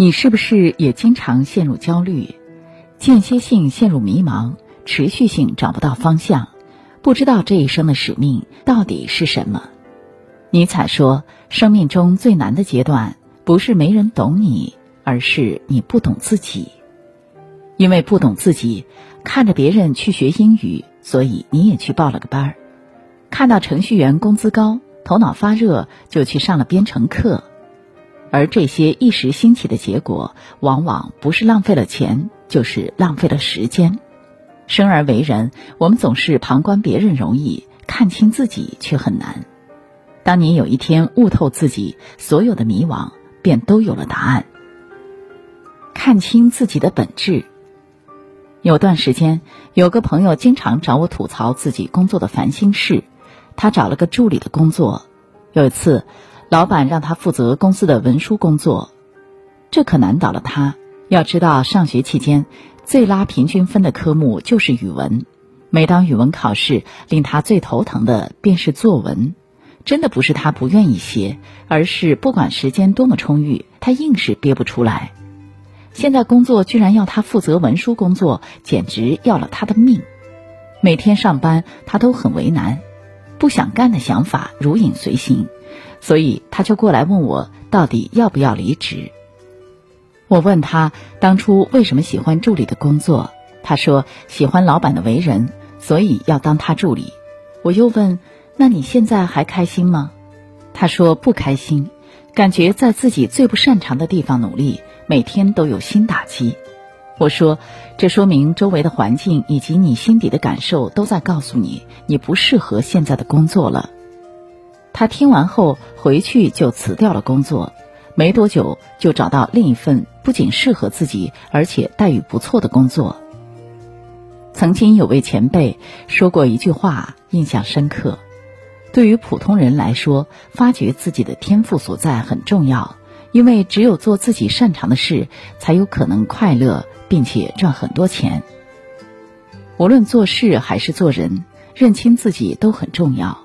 你是不是也经常陷入焦虑，间歇性陷入迷茫，持续性找不到方向，不知道这一生的使命到底是什么？尼采说，生命中最难的阶段，不是没人懂你，而是你不懂自己。因为不懂自己，看着别人去学英语，所以你也去报了个班儿；看到程序员工资高，头脑发热，就去上了编程课。而这些一时兴起的结果，往往不是浪费了钱，就是浪费了时间。生而为人，我们总是旁观别人容易，看清自己却很难。当你有一天悟透自己，所有的迷惘便都有了答案。看清自己的本质。有段时间，有个朋友经常找我吐槽自己工作的烦心事。他找了个助理的工作，有一次。老板让他负责公司的文书工作，这可难倒了他。要知道，上学期间最拉平均分的科目就是语文。每当语文考试，令他最头疼的便是作文。真的不是他不愿意写，而是不管时间多么充裕，他硬是憋不出来。现在工作居然要他负责文书工作，简直要了他的命。每天上班，他都很为难，不想干的想法如影随形。所以他就过来问我到底要不要离职。我问他当初为什么喜欢助理的工作，他说喜欢老板的为人，所以要当他助理。我又问，那你现在还开心吗？他说不开心，感觉在自己最不擅长的地方努力，每天都有新打击。我说，这说明周围的环境以及你心底的感受都在告诉你，你不适合现在的工作了。他听完后回去就辞掉了工作，没多久就找到另一份不仅适合自己，而且待遇不错的工作。曾经有位前辈说过一句话，印象深刻：对于普通人来说，发掘自己的天赋所在很重要，因为只有做自己擅长的事，才有可能快乐并且赚很多钱。无论做事还是做人，认清自己都很重要。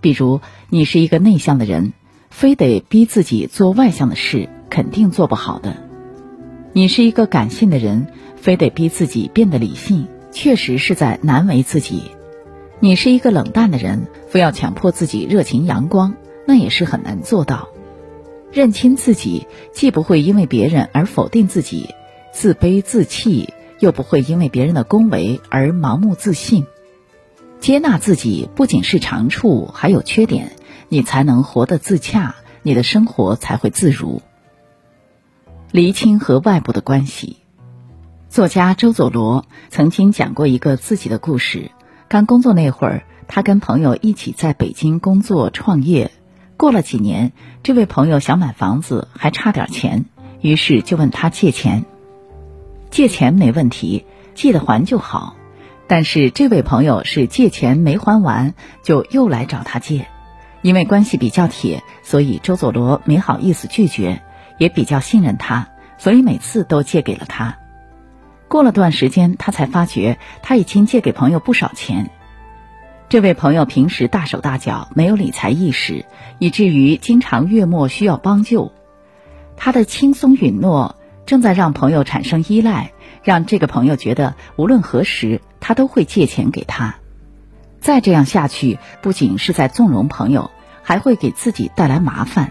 比如，你是一个内向的人，非得逼自己做外向的事，肯定做不好的；你是一个感性的人，非得逼自己变得理性，确实是在难为自己；你是一个冷淡的人，非要强迫自己热情阳光，那也是很难做到。认清自己，既不会因为别人而否定自己，自卑自弃，又不会因为别人的恭维而盲目自信。接纳自己不仅是长处，还有缺点，你才能活得自洽，你的生活才会自如。厘清和外部的关系。作家周佐罗曾经讲过一个自己的故事。刚工作那会儿，他跟朋友一起在北京工作创业。过了几年，这位朋友想买房子，还差点钱，于是就问他借钱。借钱没问题，记得还就好。但是这位朋友是借钱没还完，就又来找他借，因为关系比较铁，所以周佐罗没好意思拒绝，也比较信任他，所以每次都借给了他。过了段时间，他才发觉他已经借给朋友不少钱。这位朋友平时大手大脚，没有理财意识，以至于经常月末需要帮救。他的轻松允诺正在让朋友产生依赖。让这个朋友觉得无论何时他都会借钱给他，再这样下去不仅是在纵容朋友，还会给自己带来麻烦。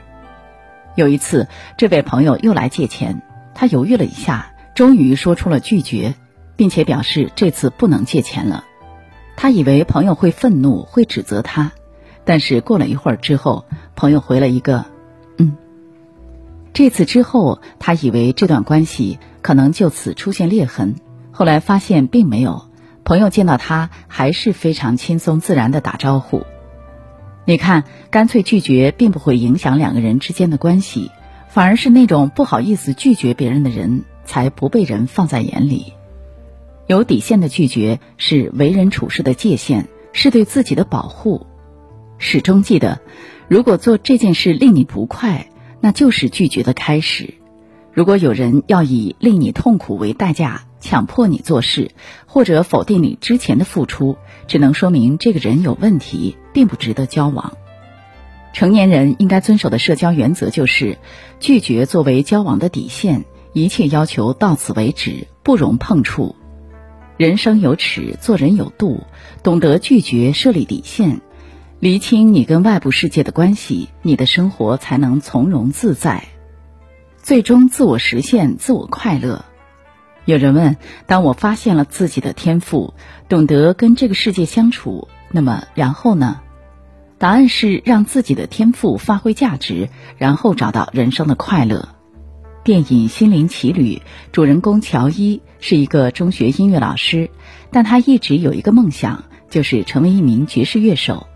有一次，这位朋友又来借钱，他犹豫了一下，终于说出了拒绝，并且表示这次不能借钱了。他以为朋友会愤怒，会指责他，但是过了一会儿之后，朋友回了一个“嗯”。这次之后，他以为这段关系。可能就此出现裂痕，后来发现并没有。朋友见到他还是非常轻松自然的打招呼。你看，干脆拒绝并不会影响两个人之间的关系，反而是那种不好意思拒绝别人的人才不被人放在眼里。有底线的拒绝是为人处事的界限，是对自己的保护。始终记得，如果做这件事令你不快，那就是拒绝的开始。如果有人要以令你痛苦为代价，强迫你做事，或者否定你之前的付出，只能说明这个人有问题，并不值得交往。成年人应该遵守的社交原则就是：拒绝作为交往的底线，一切要求到此为止，不容碰触。人生有尺，做人有度，懂得拒绝设立底线，厘清你跟外部世界的关系，你的生活才能从容自在，最终自我实现，自我快乐。有人问：当我发现了自己的天赋，懂得跟这个世界相处，那么然后呢？答案是让自己的天赋发挥价值，然后找到人生的快乐。电影《心灵奇旅》主人公乔伊是一个中学音乐老师，但他一直有一个梦想，就是成为一名爵士乐手。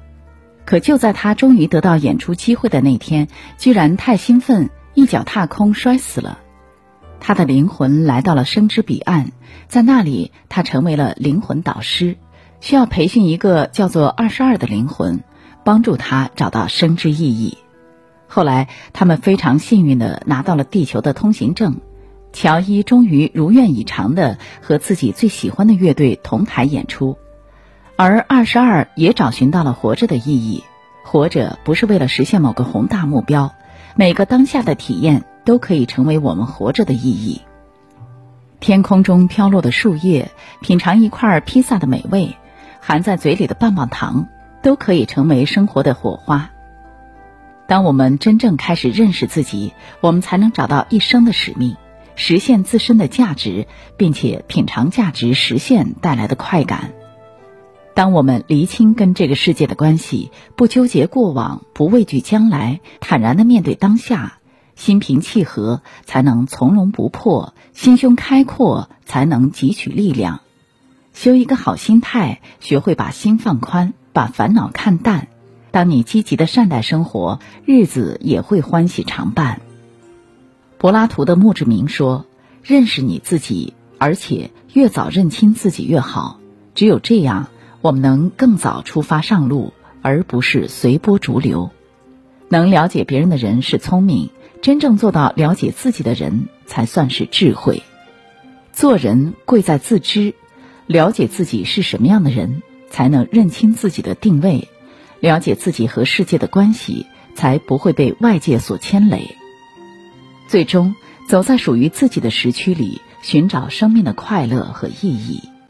可就在他终于得到演出机会的那天，居然太兴奋，一脚踏空摔死了。他的灵魂来到了生之彼岸，在那里，他成为了灵魂导师，需要培训一个叫做二十二的灵魂，帮助他找到生之意义。后来，他们非常幸运地拿到了地球的通行证。乔伊终于如愿以偿地和自己最喜欢的乐队同台演出，而二十二也找寻到了活着的意义。活着不是为了实现某个宏大目标，每个当下的体验都可以成为我们活着的意义。天空中飘落的树叶，品尝一块披萨的美味，含在嘴里的棒棒糖，都可以成为生活的火花。当我们真正开始认识自己，我们才能找到一生的使命，实现自身的价值，并且品尝价值实现带来的快感。当我们厘清跟这个世界的关系，不纠结过往，不畏惧将来，坦然的面对当下，心平气和，才能从容不迫；心胸开阔，才能汲取力量。修一个好心态，学会把心放宽，把烦恼看淡。当你积极的善待生活，日子也会欢喜常伴。柏拉图的墓志铭说：“认识你自己，而且越早认清自己越好。只有这样，我们能更早出发上路，而不是随波逐流。能了解别人的人是聪明，真正做到了解自己的人才算是智慧。做人贵在自知，了解自己是什么样的人，才能认清自己的定位。”了解自己和世界的关系，才不会被外界所牵累。最终，走在属于自己的时区里，寻找生命的快乐和意义。